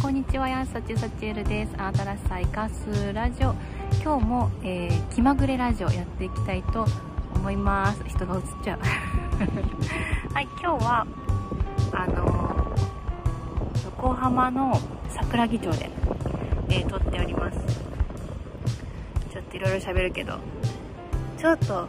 こんにちはやんさちさちえるです。新しさ生かすラジオ。今日も、えー、気まぐれラジオやっていきたいと思います。人が映っちゃう。はい今日はあのー、横浜の桜木町で、えー、撮っております。ちょっといろいろ喋るけど。ちょっと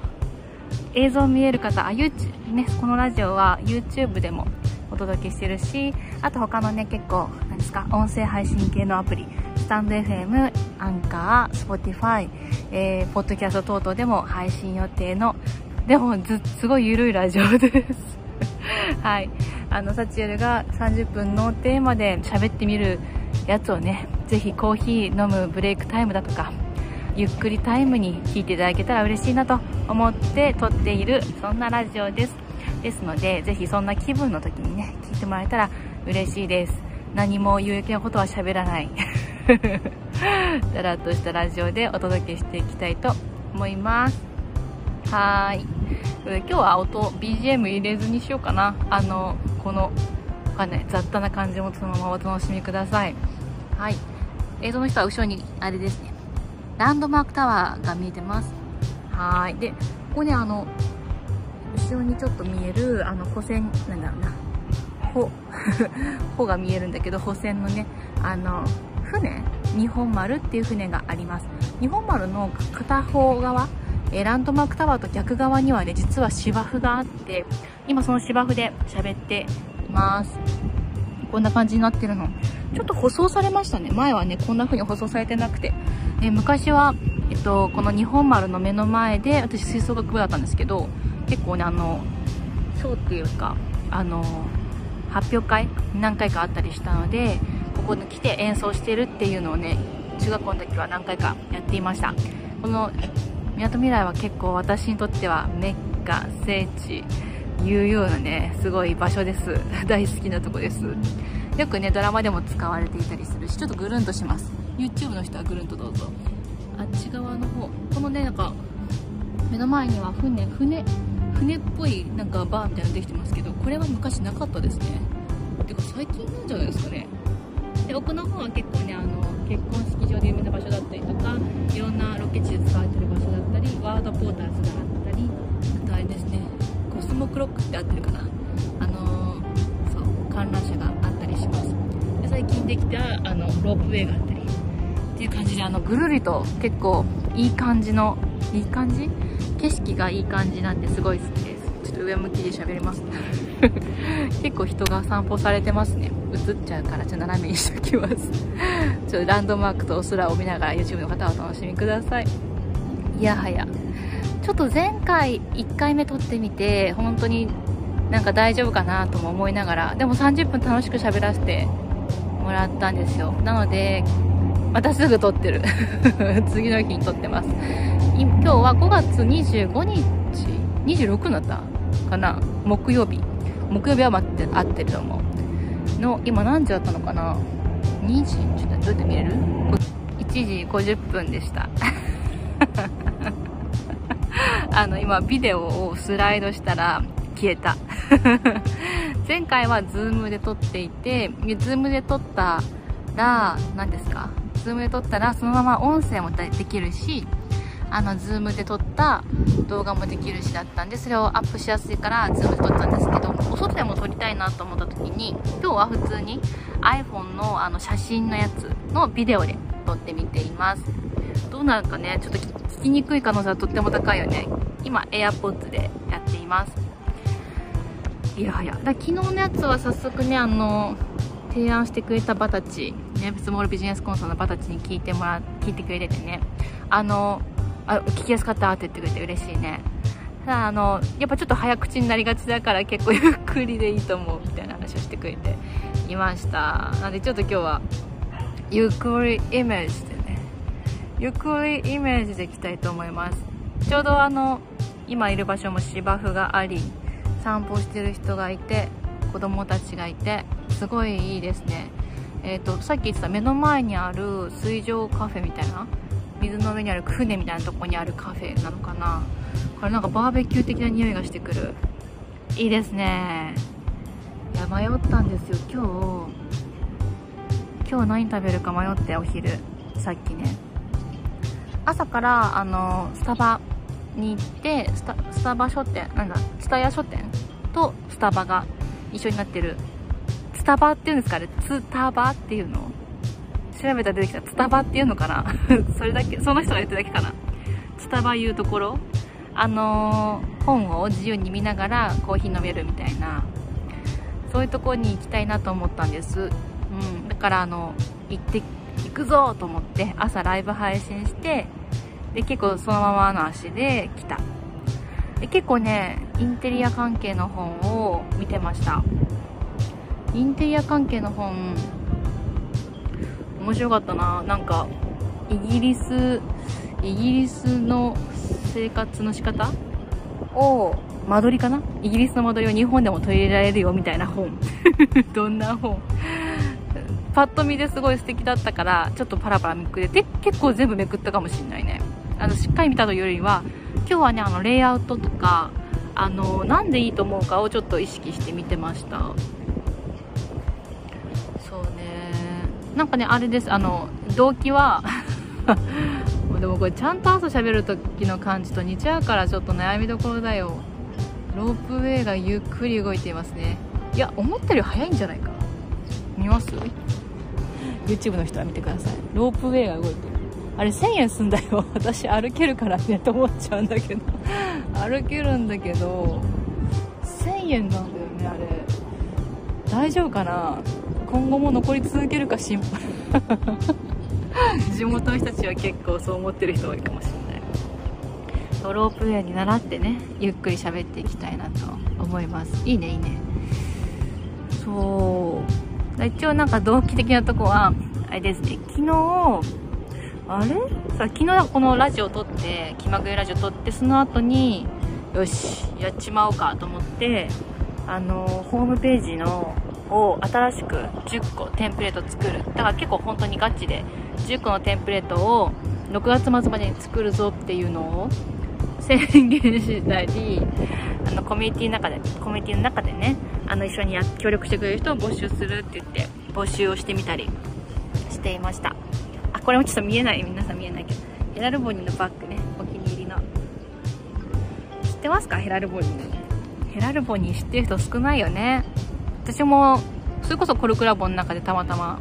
映像見える方あ YouTube ねこのラジオは YouTube でもお届けしてるしあと他のね結構何ですか音声配信系のアプリスタンド FM アンカー Spotify、えー、ポッドキャスト等々でも配信予定のでもすごい緩いラジオです。はい。あのサチエルが30分のテーマで喋ってみるやつをねぜひコーヒー飲むブレイクタイムだとかゆっくりタイムに聞いていただけたら嬉しいなと思って撮っているそんなラジオです。ですのでぜひそんな気分の時にね聞いてもらえたら嬉しいです。何も有益なことは喋らない。だらっとしたラジオでお届けしていきたいと思います。はーい今日は音 BGM 入れずにしようかな。あのこのわかんない。雑多な感じもそのままお楽しみください。はい。映像の人は後ろにあれですね。ランドマークタワーが見えてます。はい。でここねあの後ろにちょっと見えるあの保線なんだろうな。帆帆 が見えるんだけど保線のねあの船日本丸っていう船があります。日本丸の片方側えランドマークタワーと逆側にはね実は芝生があって今その芝生で喋ってます。こんな感じになってるの。ちょっと舗装されましたね。前はねこんな風に舗装されてなくて、え昔は、えっと、この日本丸の目の前で私吹奏楽部だったんですけど結構ねあのショーっていうかあの発表会何回かあったりしたのでここに来て演奏してるっていうのをね中学校の時は何回かやっていました。このみなとみらいは結構私にとってはメッカ聖地いうようなねすごい場所です。大好きなとこです。よくねドラマでも使われていたりするしちょっとぐるんとします。YouTube の人はぐるんとどうぞ。あっち側の方。このねなんか目の前には船船船っぽいなんかバーみたいなのできてますけどこれは昔なかったですね。てか最近なんじゃないですかね。で奥の方は結構ねあの結婚式場で有名な場所だったりとかいろんなロケ地で使われてる場所だったりワードポーターズがあったりあとあれですねコスモクロックって合ってるかな。あのー、そう観覧車があったりします。で最近できたあのロープウェイがあったり。っていう感じであのぐるりと結構いい感じのいい感じ景色がいい感じなんですごい好きです。ちょっと上向きで喋ります 結構人が散歩されてますね。映っちゃうからちょっと斜めにしておきます。ちょっとランドマークとお空を見ながら YouTube の方はお楽しみください。いやはや。ちょっと前回1回目撮ってみて本当になんか大丈夫かなとも思いながらでも30分楽しく喋らせてもらったんですよ。なのでまたすぐ撮ってる。次の日に撮ってます。今日は5月25日26になったかな？木曜日。木曜日は待って合ってると思う。の今何時だったのかな？2時ちょっとどうやって見れる ?1 時50分でした。あの今ビデオをスライドしたら消えた。前回はズームで撮っていてズームで撮ったら何ですか？ズームで撮ったらそのまま音声もできるしあの、ズームで撮った動画もできるしだったんで、それをアップしやすいから、ズームで撮ったんですけど、お外でも撮りたいなと思った時に、今日は普通に iPhone のあの写真のやつのビデオで撮ってみています。どうなるかね、ちょっと聞きにくい可能性はとっても高いよね。今、AirPods でやっています。いやはや。だ昨日のやつは早速ね、あの、提案してくれたバタチ、ね、スモールビジネスコンサルのバタチに聞いてもら、聞いてくれててね、あの、あ聞きやすかったって言ってくれて嬉しいね。ただあのやっぱちょっと早口になりがちだから結構ゆっくりでいいと思うみたいな話をしてくれていました。なのでちょっと今日はゆっくりイメージでね。ゆっくりイメージでいきたいと思います。ちょうどあの今いる場所も芝生があり散歩してる人がいて子供たちがいてすごいいいですね。えっ、ー、とさっき言ってた目の前にある水上カフェみたいな水の上にある船みたいなとこにあるカフェなのかな。これなんかバーベキュー的な匂いがしてくる。いいですね。いや迷ったんですよ。今日今日何食べるか迷ってお昼。さっきね。朝からあのスタバに行ってスタスタバ書店なんだスタヤ書店とスタバが一緒になってる。スタバっていうんですか？ねツタバっていうの？調べたら出てきたツタバっていうのかな？それだけその人が言ってるだけかな。ツタバいうところ？あのー、本を自由に見ながらコーヒー飲めるみたいな。そういうところに行きたいなと思ったんです、うん、だからあの行って行くぞと思って朝ライブ配信してで結構そのままの足で来た。で結構ねインテリア関係の本を見てました。インテリア関係の本面白かったな。なんかイギリスイギリスの生活の仕方？を間取りかな？イギリスの間取りを日本でも取り入れられるよみたいな本。どんな本？パッと見ですごい素敵だったからちょっとパラパラめくれて結構全部めくったかもしんないね。あのしっかり見たというよりは今日はねあのレイアウトとかあのなんでいいと思うかをちょっと意識して見てましたなんかねあれです。あの動機は でもこれちゃんと朝喋る時の感じと似ちゃうからちょっと悩みどころだよ。ロープウェイがゆっくり動いていますね。いや思ったより早いんじゃないか。見ます？YouTube の人は見てください。ロープウェイが動いてる。あれ1000円すんだよ。私歩けるからねと思っちゃうんだけど。歩けるんだけど。1000円なんだよねあれ。大丈夫かな？今後も残り続けるか心配。地元の人たちは結構そう思ってる人多いかもしれない。ロープウェイに習ってねゆっくり喋っていきたいなと思います。いいねいいね。そう。一応なんか動機的なとこはあれですね。昨日あれ？さ昨日このラジオ撮って気まぐれラジオ撮ってその後によしやっちまおうかと思ってあのホームページのを新しく10個テンプレート作る。だから結構本当にガチで10個のテンプレートを6月末までに作るぞっていうのを宣言したりあのコミュニティの中でコミュニティの中でねあの一緒にや協力してくれる人を募集するって言って募集をしてみたりしていました。あこれもちょっと見えない。皆さん見えないけどヘラルボニーのバッグね。お気に入りの。知ってますか？ヘラルボニー。ヘラルボニー知ってる人少ないよね。私もそれこそコルクラボの中でたまたま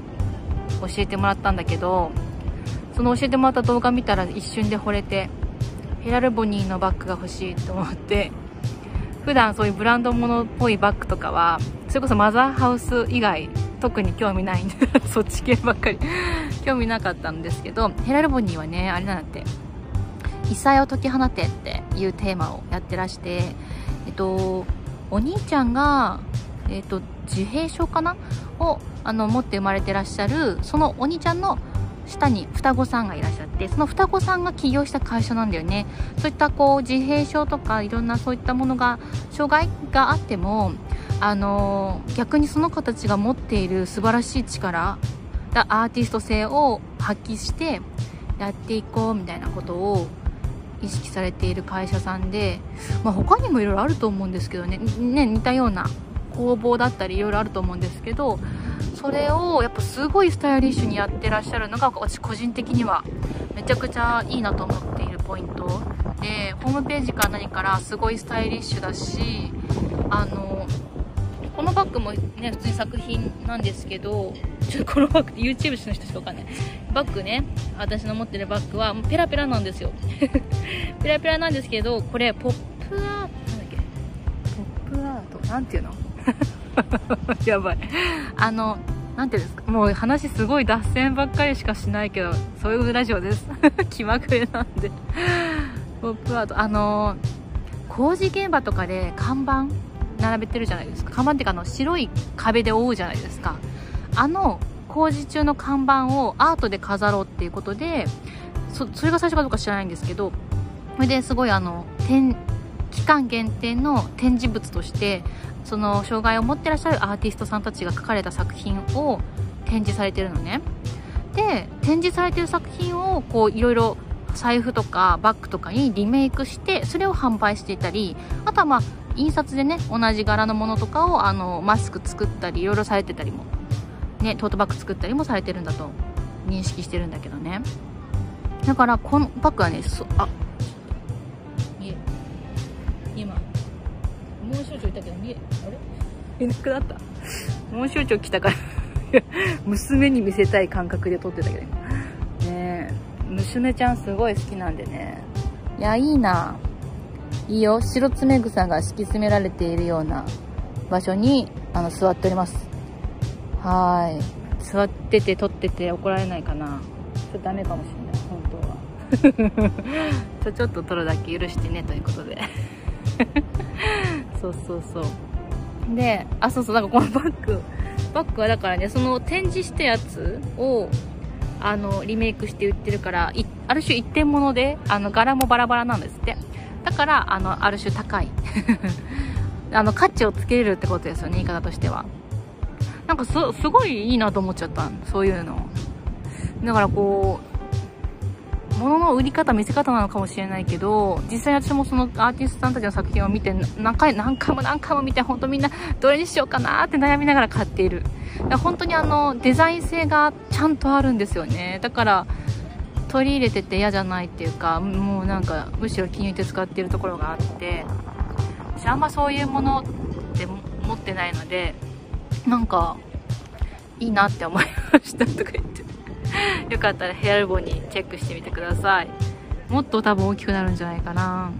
教えてもらったんだけどその教えてもらった動画見たら一瞬で惚れてヘラルボニーのバッグが欲しいと思って普段そういうブランド物っぽいバッグとかはそれこそマザーハウス以外特に興味ないんで そっち系ばっかり興味なかったんですけどヘラルボニーはねあれなんだって異彩を解き放てっていうテーマをやってらしてえっとお兄ちゃんがえっと自閉症かな？をあの持って生まれてらっしゃるそのお兄ちゃんの下に双子さんがいらっしゃってその双子さんが起業した会社なんだよね。そういったこう自閉症とかいろんなそういったものが障害があってもあの逆にその子たちが持っている素晴らしい力アーティスト性を発揮してやっていこうみたいなことを意識されている会社さんで、まあ、他にもいろいろあると思うんですけどね。ね似たような工房だったりいろいろあると思うんですけどそれをやっぱすごいスタイリッシュにやってらっしゃるのが私個人的にはめちゃくちゃいいなと思っているポイントでホームページから何からすごいスタイリッシュだしあのこのバッグもね普通に作品なんですけどちょっとこのバッグって YouTube の人しかわかんないバッグね私の持ってるバッグはペラペラなんですよペラペラなんですけどこれポップアートなんだっけポップアートなんていうの やばい。あのなんていうんですか？もう話すごい脱線ばっかりしかしないけどそういうラジオです。気まぐれなんで。ポップアート。あの工事現場とかで看板並べてるじゃないですか。看板っていうかあの白い壁で覆うじゃないですか。あの工事中の看板をアートで飾ろうっていうことでそれが最初かどうか知らないんですけどそれですごいあの期間限定の展示物としてその障害を持ってらっしゃるアーティストさんたちが描かれた作品を展示されてるのね。で展示されてる作品をこういろいろ財布とかバッグとかにリメイクしてそれを販売していたりあとはまあ印刷でね同じ柄のものとかをあのマスク作ったりいろいろされてたりもねトートバッグ作ったりもされてるんだと認識してるんだけどね。だからこのバッグはねそあもう少々いたけど見えあれ？いなくなった？もう少々来たから。娘に見せたい感覚で撮ってたけど今。ねえ。娘ちゃんすごい好きなんでね。いやいいな。いいよ。白爪草が敷き詰められているような場所にあの座っております。はい。座ってて撮ってて怒られないかな。ちょっとダメかもしれない。本当は。ちょちょっと撮るだけ許してねということでそうそうそう。であそうそうなんかこのバッグバッグはだからねその展示したやつをあのリメイクして売ってるからある種一点物であの柄もバラバラなんですって。だからあのある種高い。あの価値をつけれるってことですよね言い方としては。なんかすすごいいいなと思っちゃったそういうの。だからこう物の売り方見せ方なのかもしれないけど実際私もそのアーティストさんたちの作品を見て何回何回も何回も見て本当みんなどれにしようかなって悩みながら買っている。本当にあのデザイン性がちゃんとあるんですよね。だから取り入れてて嫌じゃないっていうかもうなんかむしろ気に入って使ってるところがあって私あんまそういうものって持ってないのでなんかいいなって思いましたとか言って。よかったらヘアルボにチェックしてみてください。もっと多分大きくなるんじゃないかな。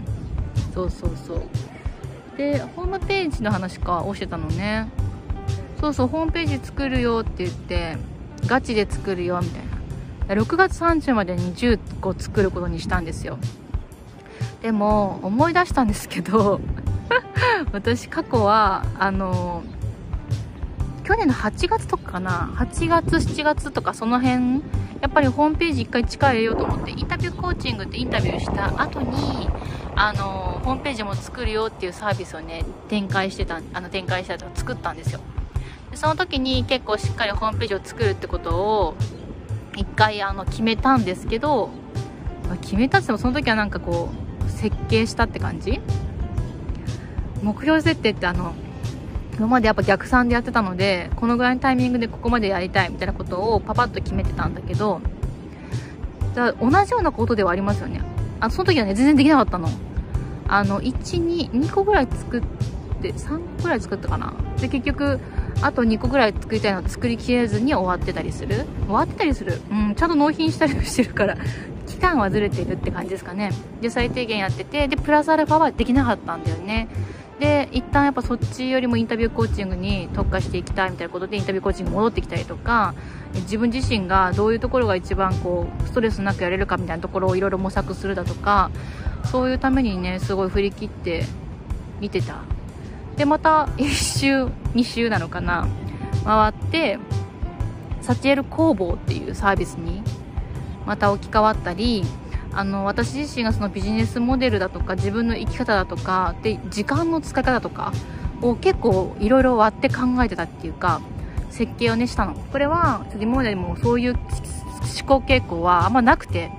そうそうそう。でホームページの話かをしてたのね。そうそうホームページ作るよって言ってガチで作るよみたいな。6月30までに10個作ることにしたんですよ。でも思い出したんですけど 私過去はあの去年の8月とかかな。8月7月とかその辺やっぱりホームページ1回力入れようと思ってインタビューコーチングってインタビューした後にあのホームページも作るよっていうサービスをね展開してたあの展開したと作ったんですよ。でその時に結構しっかりホームページを作るってことを1回あの決めたんですけど決めたってもその時はなんかこう設計したって感じ？目標設定ってあの今までやっぱ逆算でやってたのでこのぐらいのタイミングでここまでやりたいみたいなことをパパッと決めてたんだけどだ同じようなことではありますよね。あその時はね全然できなかったの。あの122個ぐらい作って3個ぐらい作ったかな。で結局あと2個ぐらい作りたいの作りきれずに終わってたりする。終わってたりする。うんちゃんと納品したりしてるから 期間はずれてるって感じですかね。で最低限やっててでプラスアルファはできなかったんだよね。で一旦やっぱそっちよりもインタビューコーチングに特化していきたいみたいなことでインタビューコーチング戻ってきたりとか自分自身がどういうところが一番こうストレスなくやれるかみたいなところをいろいろ模索するだとかそういうためにねすごい振り切って見てた。でまた1周2周なのかな回ってサチエル工房っていうサービスにまた置き換わったりあの私自身がそのビジネスモデルだとか自分の生き方だとかで時間の使い方とかを結構いろいろ割って考えてたっていうか設計をねしたの。これは今までもそういう思考傾向はあんまなくて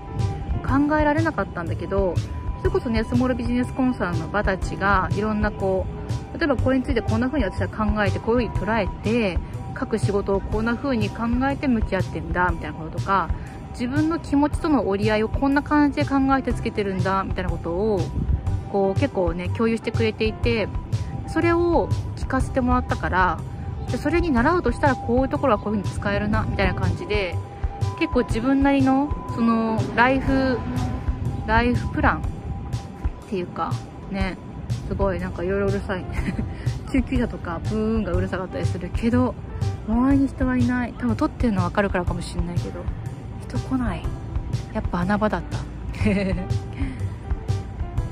考えられなかったんだけどそれこそねスモールビジネスコンサルの場たちがいろんなこう例えばこれについてこんな風に私は考えてこういう風に捉えて各仕事をこんな風に考えて向き合ってんだみたいなこととか自分の気持ちとの折り合いをこんな感じで考えてつけてるんだみたいなことをこう結構ね共有してくれていてそれを聞かせてもらったからでそれに習うとしたらこういうところはこういう風に使えるなみたいな感じで結構自分なりのそのライフライフプランっていうかねすごいなんかいろいろうるさい 救急車とかブーンがうるさかったりするけど周りに人はいない。多分撮ってるの分かるからかもしれないけど。人来ない。やっぱ穴場だった。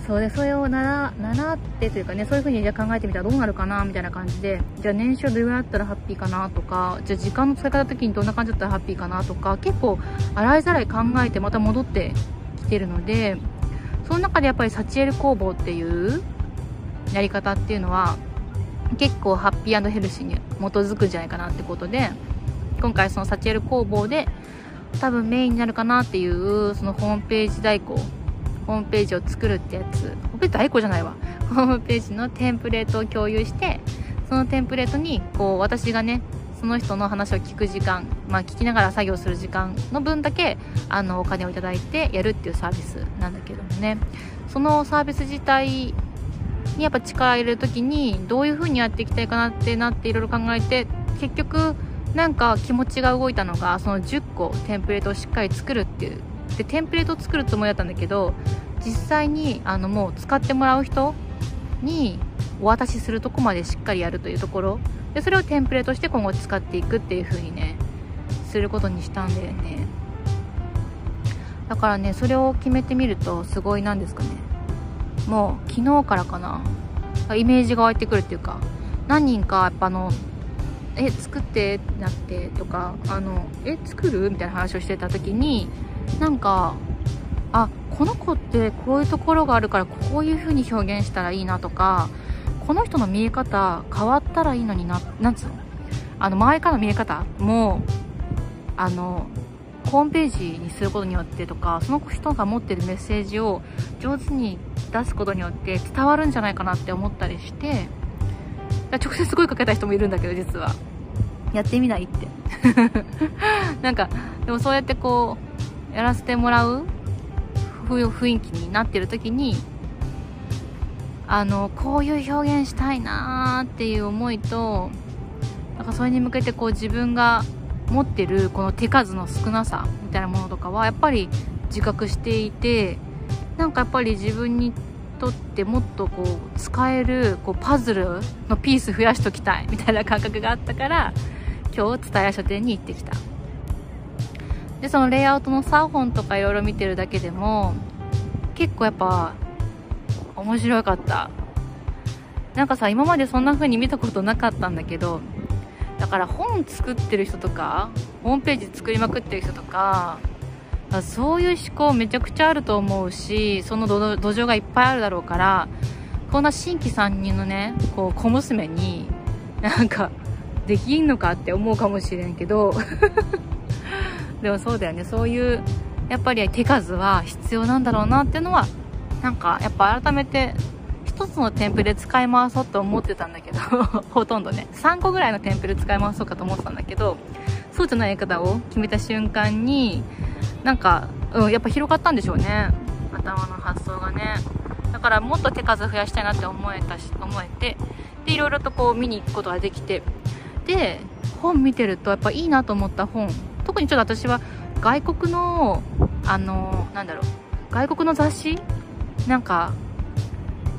そうでそれを習習ってというかねそういう風にじゃあ考えてみたらどうなるかなみたいな感じでじゃあ年収どれぐらいだったらハッピーかなとかじゃあ時間の使い方的にどんな感じだったらハッピーかなとか結構洗いざらい考えてまた戻ってきてるのでその中でやっぱりサチエル工房っていうやり方っていうのは結構ハッピーヘルシーに基づくんじゃないかなってことで今回そのサチエル工房で多分メインになるかなっていうそのホームページ代行。ホームページを作るってやつ。ホームページ代行じゃないわ。ホームページのテンプレートを共有してそのテンプレートにこう私がねその人の話を聞く時間、まあ、聞きながら作業する時間の分だけあのお金をいただいてやるっていうサービスなんだけどもね。そのサービス自体にやっぱ力入れる時にどういう風にやっていきたいかなってなっていろいろ考えて結局なんか気持ちが動いたのがその10個テンプレートをしっかり作るっていう。でテンプレートを作るつもりだったんだけど実際にあのもう使ってもらう人にお渡しするとこまでしっかりやるというところ。でそれをテンプレートして今後使っていくっていう風にねすることにしたんだよね。だからねそれを決めてみるとすごいなんですかね。もう昨日からかな。イメージが湧いてくるっていうか何人かやっぱあのえ作って？ってなって？とかあのえ作る？みたいな話をしてた時になんかあこの子ってこういうところがあるからこういう風に表現したらいいなとかこの人の見え方変わったらいいのにななんつうの？あの周りからの見え方もあのホームページにすることによってとかその人が持ってるメッセージを上手に出すことによって伝わるんじゃないかなって思ったりして直接すごいかけた人もいるんだけど実は。やってみないって。なんかでもそうやってこうやらせてもらう雰囲気になってる時にあのこういう表現したいなーっていう思いとなんかそれに向けてこう自分が持ってるこの手数の少なさみたいなものとかはやっぱり自覚していてなんかやっぱり自分にとってもっとこう使えるこうパズルのピース増やしときたいみたいな感覚があったから今日蔦屋書店に行ってきた。でそのレイアウトのサーフォンとかいろいろ見てるだけでも結構やっぱ面白かった。なんかさ今までそんな風に見たことなかったんだけどだから本作ってる人とかホームページ作りまくってる人とかそういう思考めちゃくちゃあると思うしその土壌がいっぱいあるだろうからこんな新規参入のねこう小娘になんかできんのかって思うかもしれんけど。でもそうだよね。そういうやっぱり手数は必要なんだろうなっていうのはなんかやっぱ改めて1つのテンプレ使い回そうと思ってたんだけど ほとんどね。3個ぐらいのテンプレ使い回そうかと思ってたんだけどそうじゃないやり方を決めた瞬間になんか、うん、やっぱ広がったんでしょうね。頭の発想がね。だからもっと手数増やしたいなって思えたし思えて。でいろいろとこう見に行くことができて。で本見てるとやっぱいいなと思った本。特にちょっと私は外国のあのなんだろう。外国の雑誌？なんか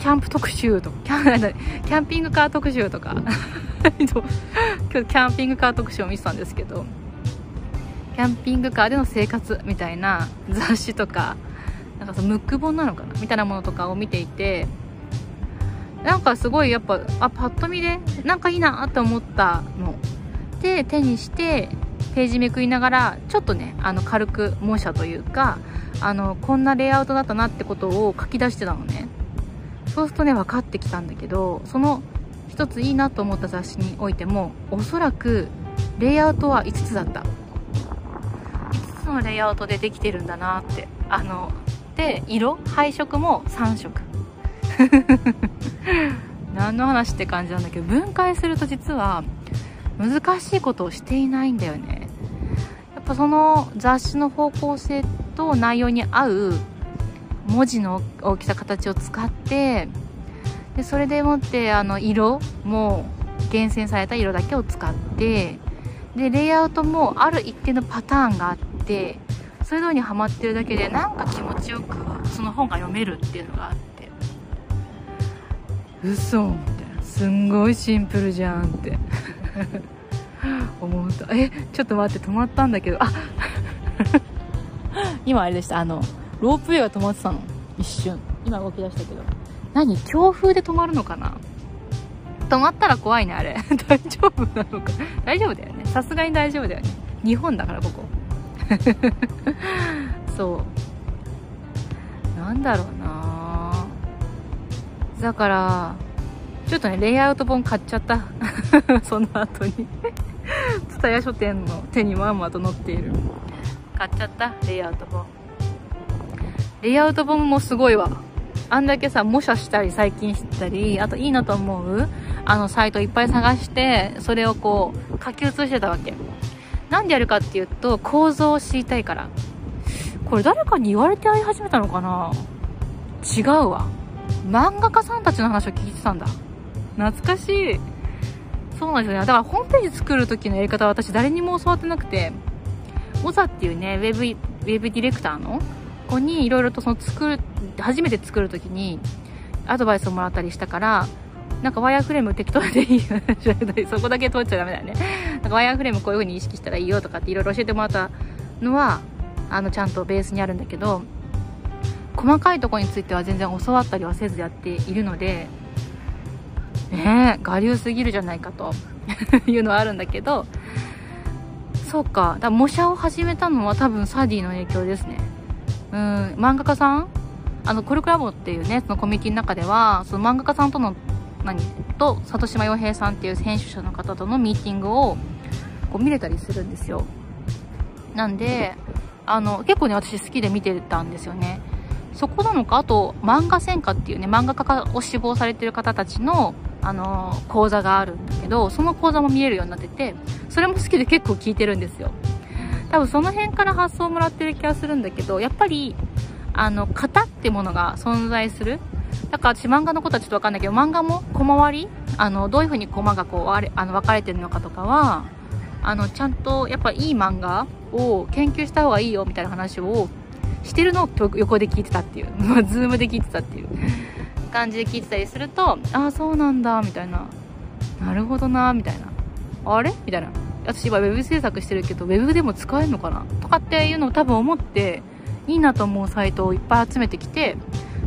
キャンプ特集とかキャキャンピングカー特集とか。今日キャンピングカー特集を見てたんですけどキャンピングカーでの生活みたいな雑誌とかなんかそのムック本なのかなみたいなものとかを見ていてなんかすごいやっぱあパッと見でなんかいいなって思ったの。で手にしてページめくりながらちょっとねあの軽く模写というかあのこんなレイアウトだったなってことを書き出してたのね。そうするとね分かってきたんだけどその一ついいなと思った雑誌においてもおそらくレイアウトは5つだった。5つのレイアウトでできてるんだなって。あので色配色も3色。何の話って感じなんだけど分解すると実は難しいことをしていないんだよね。やっぱその雑誌の方向性と内容に合う文字の大きさ形を使ってでそれでもってあの色も厳選された色だけを使ってでレイアウトもある一定のパターンがあってそういうのにはまってるだけでなんか気持ちよくその本が読めるっていうのがあって。嘘みたいな。すんごいシンプルじゃんって。思うとえちょっと待って止まったんだけど。あ今あれでした。あのロープウェイが止まってたの？一瞬。今動き出したけど。何？強風で止まるのかな？止まったら怖いねあれ。大丈夫なのか？大丈夫だよね。さすがに大丈夫だよね。日本だからここ。そう。なんだろうな。だからちょっとねレイアウト本買っちゃった。その後に。蔦屋書店の手にまんまと載っている。買っちゃったレイアウト本。レイアウト本もすごいわ。あんだけさ模写したり最近したりあといいなと思うあのサイトいっぱい探してそれをこう書き写してたわけ。なんでやるかっていうと構造を知りたいから。これ誰かに言われて会い始めたのかな？違うわ。漫画家さんたちの話を聞いてたんだ。懐かしい。そうなんですよね。だからホームページ作る時のやり方は私誰にも教わってなくて。モザっていうねウェブウェブディレクターの子にいろいろとその作る初めて作る時にアドバイスをもらったりしたからなんかワイヤーフレーム適当でいいよ そこだけ通っちゃダメだよね。なんかワイヤーフレームこういう風に意識したらいいよとかっていろいろ教えてもらったのはあのちゃんとベースにあるんだけど細かいとこについては全然教わったりはせずやっているのでねえ我流すぎるじゃないかと。いうのはあるんだけどそうか。だか模写を始めたのは多分サディの影響ですね。うん漫画家さん？あのコルクラボっていうねそのコミュニティの中ではその漫画家さんとの何？と里島洋平さんっていう編集者の方とのミーティングをこう見れたりするんですよ。なんであの結構ね私好きで見てたんですよね。そこなのか？あと漫画専科っていうね漫画家を志望されてる方たちのあの講座があるんだけどその講座も見えるようになっててそれも好きで結構聞いてるんですよ。多分その辺から発想をもらってる気がするんだけどやっぱりあの型ってものが存在する。だから私漫画のことはちょっとわかんないけど漫画も小回りあのどういう風にコマがこうあれあの分かれてるのかとかはあのちゃんとやっぱいい漫画を研究した方がいいよみたいな話をしてるのを横で聞いてたっていう、ズームで聞いてたっていう。感じで聞いてたりするとああそうなんだみたいな。なるほどなみたいな。あれ？みたいな。私今 web 制作してるけど web でも使えるのかな？とかっていうのを多分思っていいなと思うサイトをいっぱい集めてきて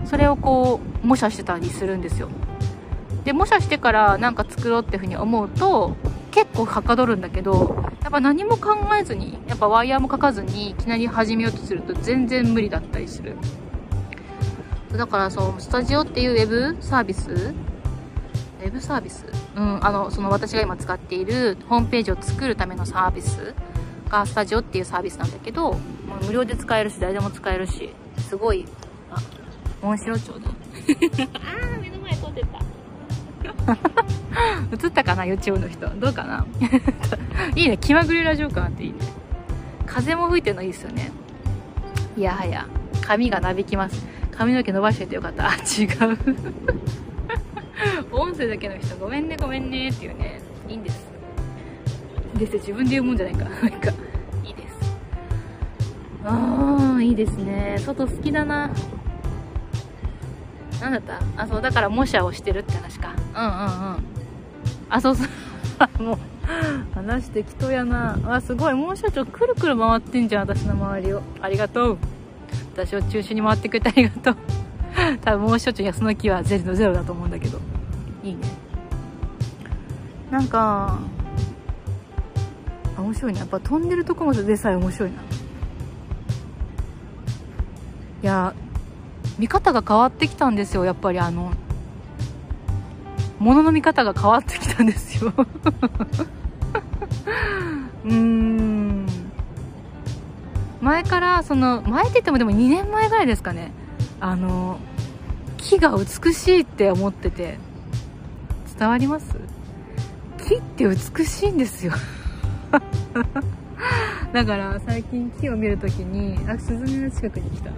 それをこう模写してたりするんですよ。で模写してからなんか作ろうっていうふうに思うと結構はかどるんだけどやっぱ何も考えずにやっぱワイヤーもかかずにいきなり始めようとすると全然無理だったりする。だからそうスタジオっていうウェブサービスウェブサービス。うんあのその私が今使っているホームページを作るためのサービスがスタジオっていうサービスなんだけど、まあ、無料で使えるし誰でも使えるしすごいあモンシロチョウだ。あー目の前通ってた。映ったかな YouTube の人。どうかな。いいね。気まぐれラジオ感あっていいね。風も吹いてるのいいですよね。いやはや。髪がなびきます。髪の毛伸ばしててよかった。あ違う音声だけの人ごめんねごめんねっていうねいいんです。です自分で言うもんじゃないか。なんかいいです。ああいいですね。外好きだな。何だった？あそうだから模写をしてるって話か。うんうんうん。あそうそう。もう話適当やな。あすごい。もう社長くるくる回ってんじゃん私の周りを。ありがとう。私を中心に回ってくれてありがとう。多分もう社長安の木はゼロゼロだと思うんだけど。いいね。なんか面白いねやっぱ飛んでるところでさえ面白いな。いや見方が変わってきたんですよ。やっぱりあの物の見方が変わってきたんですよ。うーん。前からその前って言ってもでも2年前ぐらいですかね。あの木が美しいって思ってて伝わります？木って美しいんですよ。だから最近木を見るときにあスズメの近くに来た。ウ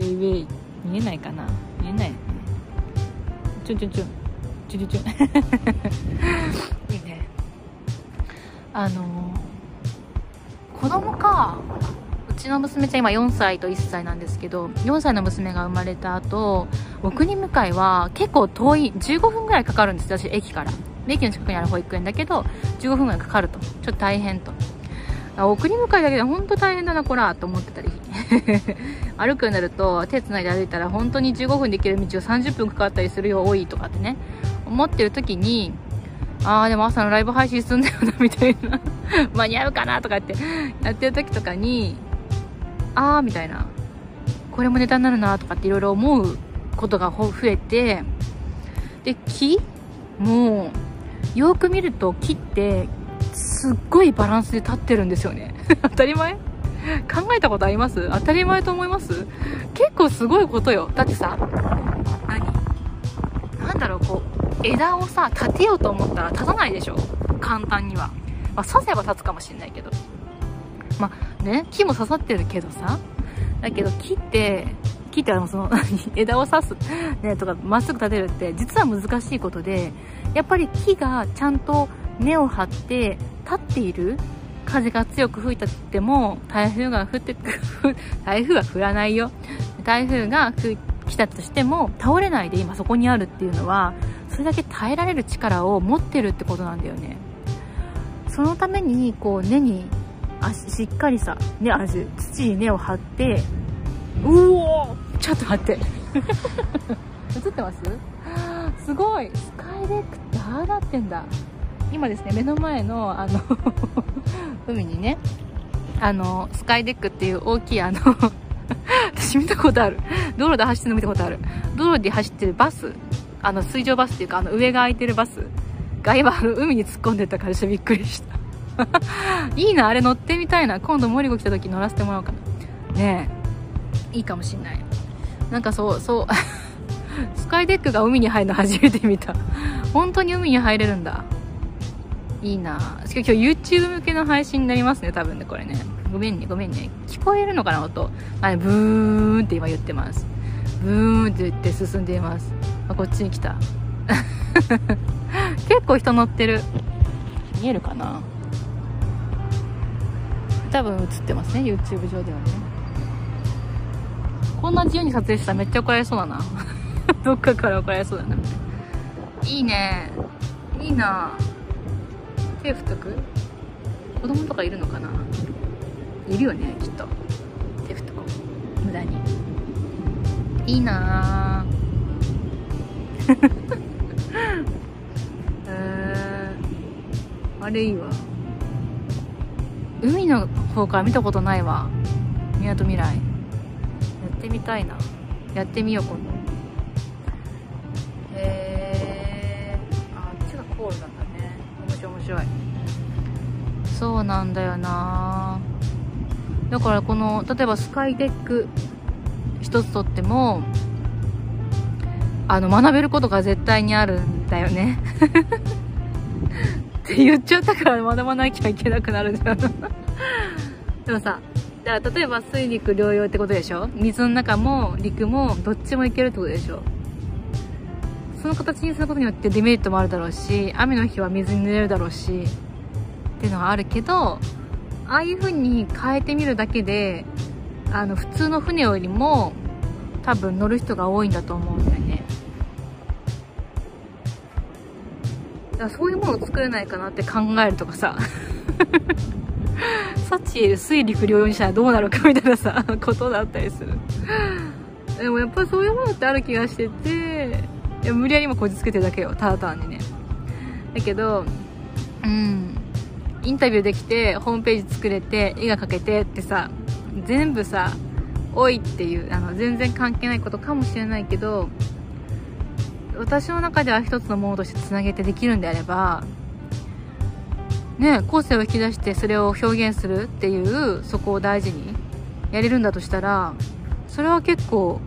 ェイウェイ。見えないかな？見えない。ちょちょちょちょちょちょいいね。あの子供か。ちの娘ちゃん今4歳と1歳なんですけど4歳の娘が生まれた後送り迎えは結構遠い15分ぐらいかかるんです私駅から。駅の近くにある保育園だけど15分ぐらいかかると。ちょっと大変と。送り迎えだけで本当大変だなこらと思ってたり。歩くようになると手つないで歩いたら本当に15分で行ける道を30分かかったりするよ多いとかってね思ってる時にああでも朝のライブ配信すんだよなみたいな。間に合うかなとかってやってる時とかにああみたいな。これもネタになるなとかっていろいろ思うことが増えて。で木？もうよく見ると木ってすっごいバランスで立ってるんですよね。当たり前？考えたことあります？当たり前と思います？結構すごいことよ。だってさ何？なんだろうこう枝をさ立てようと思ったら立たないでしょ？簡単には。まあ刺せば立つかもしれないけど。まあね。木も刺さってるけどさ。だけど木って木ってあのその 枝を刺す。ねとかまっすぐ立てるって実は難しいことでやっぱり木がちゃんと根を張って立っている風が強く吹いたっても台風が降って 台風は降らないよ。台風が来たとしても倒れないで今そこにあるっていうのはそれだけ耐えられる力を持ってるってことなんだよね。そのためにこう根にしっかりさ、ね、足土に根を張ってうおちょっと待って。映ってます？すごい。スカイレックってああなってんだ。今ですね目の前のあの 海にねあのスカイデックっていう大きいあの 私見たことある。道路で走ってるの見たことある。道路で走ってるバスあの水上バスっていうかあの上が空いてるバスが今海に突っ込んでたからしてびっくりした いいなあれ乗ってみたいな今度森子来た時乗らせてもらおうかなねえいいかもしんないなんかそうそう スカイデックが海に入るの初めて見た本当に海に入れるんだいいなしかも今日 YouTube 向けの配信になりますね、多分ね、これね。ごめんね、ごめんね。聞こえるのかな、音。あれ、ブーンって今言ってます。ブーンって言って進んでいます。あ、こっちに来た。結構人乗ってる。見えるかな？多分映ってますね、YouTube 上ではね。こんな自由に撮影したらめっちゃ怒られそうだな。どっかから怒られそうだな。いいね。いいな。手振っとく？子供とかいるのかな？いるよねきっと。手振っとこう無駄に。いいな。えー、あれいいわ。海の方から見たことないわ。みなとみらいやってみたいな。やってみよう今度。へえあ、こっちがコールだったね。面白いそうなんだよな。だからこの例えばスカイデック一つとってもあの学べることが絶対にあるんだよね。って言っちゃったから学ばなきゃいけなくなるじゃんでもさだから例えば水陸両用ってことでしょ？水の中も陸もどっちも行けるってことでしょ？その形にすることによってデメリットもあるだろうし雨の日は水に濡れるだろうしっていうのはあるけどああいう風に変えてみるだけであの普通の船よりも多分乗る人が多いんだと思うんだよだからそういうものを作れないかなって考えるとかさ。サチエル水陸両用にしたらどうなるかみたいなさ ことだったりする。でもやっぱりそういうものってある気がしててや無理やり今こじつけてるだけよただ単にね。だけどうんインタビューできてホームページ作れて絵が描けてってさ全部さ「おい」っていうあの全然関係ないことかもしれないけど私の中では一つのものとしてつなげてできるんであればね個性を引き出してそれを表現するっていうそこを大事にやれるんだとしたらそれは結構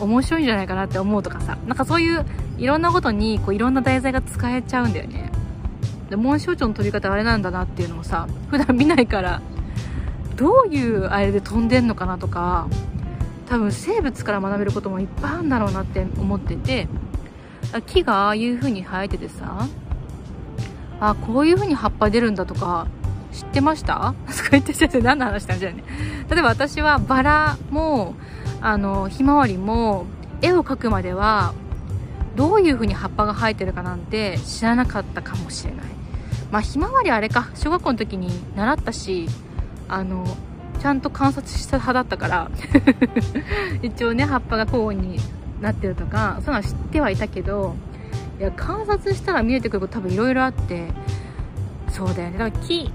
面白いんじゃないかなって思うとかさ、なんかそういういろんなことにこういろんな題材が使えちゃうんだよね。で、紋章長の飛び方あれなんだなっていうのもさ、普段見ないから、どういうあれで飛んでんのかなとか、多分生物から学べることもいっぱいあるんだろうなって思ってて、木がああいう風に生えててさ、あ、こういう風に葉っぱ出るんだとか、知ってました？とか言ってちゃって何の話なんじゃね。例えば私はバラも、あのひまわりも絵を描くまではどういう風に葉っぱが生えてるかなんて知らなかったかもしれない。まあひまわりあれか。小学校の時に習ったしあのちゃんと観察した派だったから。一応ね葉っぱが交互になってるとかそういうのは知ってはいたけどいや観察したら見えてくること多分いろいろあってそうだよね。だから木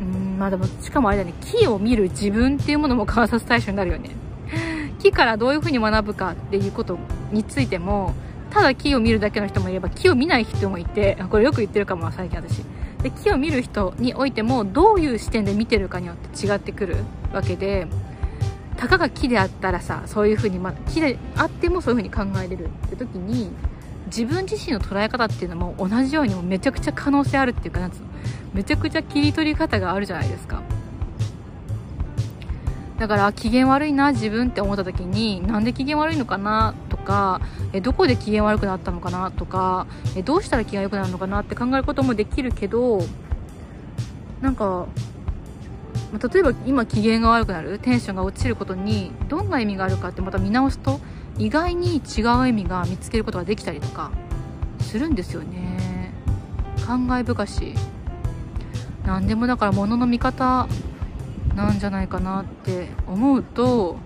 うんまあでもしかもあれだね。木を見る自分っていうものも観察対象になるよね。木からどういうふうに学ぶかっていうことについてもただ木を見るだけの人もいれば木を見ない人もいてこれよく言ってるかも最近私。で木を見る人においてもどういう視点で見てるかによって違ってくるわけでたかが木であったらさそういうふうに、ま、木であってもそういうふうに考えれるって時に自分自身の捉え方っていうのも同じようにもめちゃくちゃ可能性あるっていうかなんつうのめちゃくちゃ切り取り方があるじゃないですか。だから機嫌悪いな自分って思った時になんで機嫌悪いのかなとかえどこで機嫌悪くなったのかなとかえどうしたら気が良くなるのかなって考えることもできるけどなんか例えば今機嫌が悪くなるテンションが落ちることにどんな意味があるかってまた見直すと意外に違う意味が見つけることができたりとかするんですよね。感慨深し。何でもだから物の見方なんじゃないかなって思うと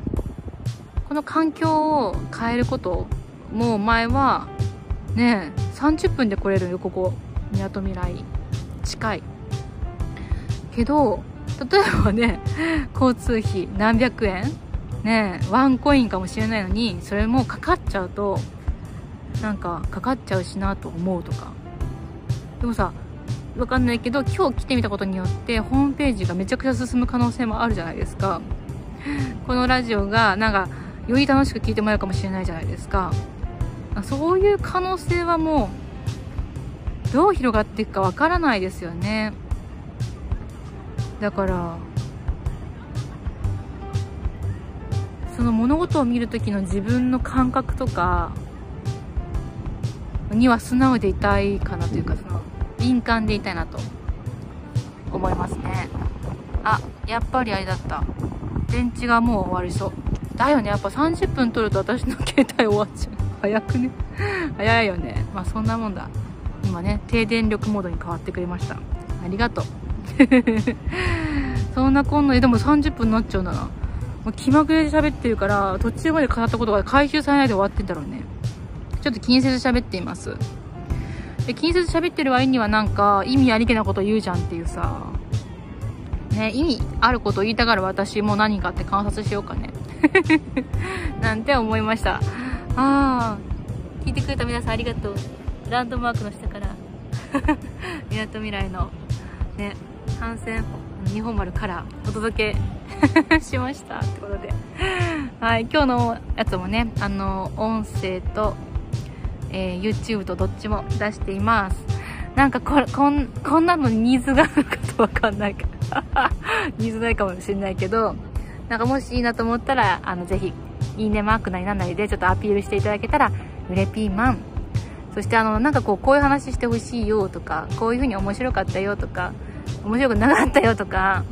この環境を変えることもう前はね30分で来れるよここ。みなとみらい。近い。けど例えばね交通費何百円ねワンコインかもしれないのにそれもかかっちゃうとなんかかかっちゃうしなと思うとか。でもさわかんないけど今日来てみたことによってホームページがめちゃくちゃ進む可能性もあるじゃないですか。このラジオがなんかより楽しく聞いてもらえるかもしれないじゃないですか。そういう可能性はもうどう広がっていくかわからないですよね。だからその物事を見る時の自分の感覚とかには素直でいたいかなというかその敏感でいたいなと思いますね。あやっぱりあれだった。電池がもう終わりそう。だよね。やっぱ30分取ると私の携帯終わっちゃう。早くね。早いよね。まあそんなもんだ。今ね低電力モードに変わってくれました。ありがとう そんなこんなででも30分になっちゃうんだな。もう気まぐれで喋ってるから途中まで語ったことが回収されないで終わってんだろうね。ちょっと気にせず喋っています。で気にせず喋ってる割にはなんか意味ありげなこと言うじゃんっていうさ。ね意味あることを言いたがる私も何かって観察しようかね。なんて思いました。ああ聞いてくれた皆さんありがとう。ランドマークの下から。みなとみらいの。ね。反戦日本丸からお届け しましたってことではい今日のやつもねあの音声とえー、YouTube とどっちも出しています。なんかこ、こん、こんなのニーズがあるかとわかんないから。ニーズないかもしれないけど、なんかもしいいなと思ったら、あの、ぜひ、いいねマークなりなんなりでちょっとアピールしていただけたら、うれピーマン。そしてあの、なんかこう、こういう話してほしいよとか、こういう風に面白かったよとか、面白くなかったよとか、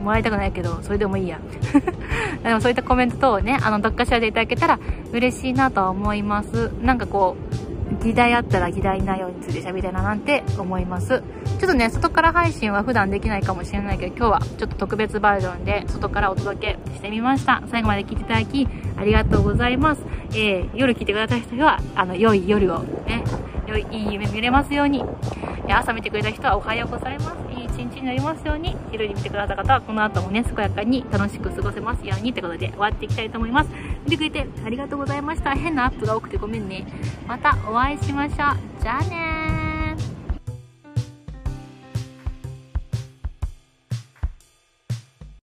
もらいたくないけど、それでもいいや。でもそういったコメント等をね、あの、どっかしらでいただけたら嬉しいなとは思います。なんかこう、議題あったら議題内容について喋りたいななんて思います。ちょっとね、外から配信は普段できないかもしれないけど、今日はちょっと特別バージョンで外からお届けしてみました。最後まで聞いていただき、ありがとうございます。えー、夜聞いてくださった人は、あの、良い夜をね、良い、いい夢見れますように。朝見てくれた人はおはようございます。一日になりますように。昼に見てくださった方は、この後もね、健やかに楽しく過ごせますようにってことで終わっていきたいと思います。見てくれてありがとうございました。変なアップが多くてごめんね。またお会いしましょう。じゃあねー。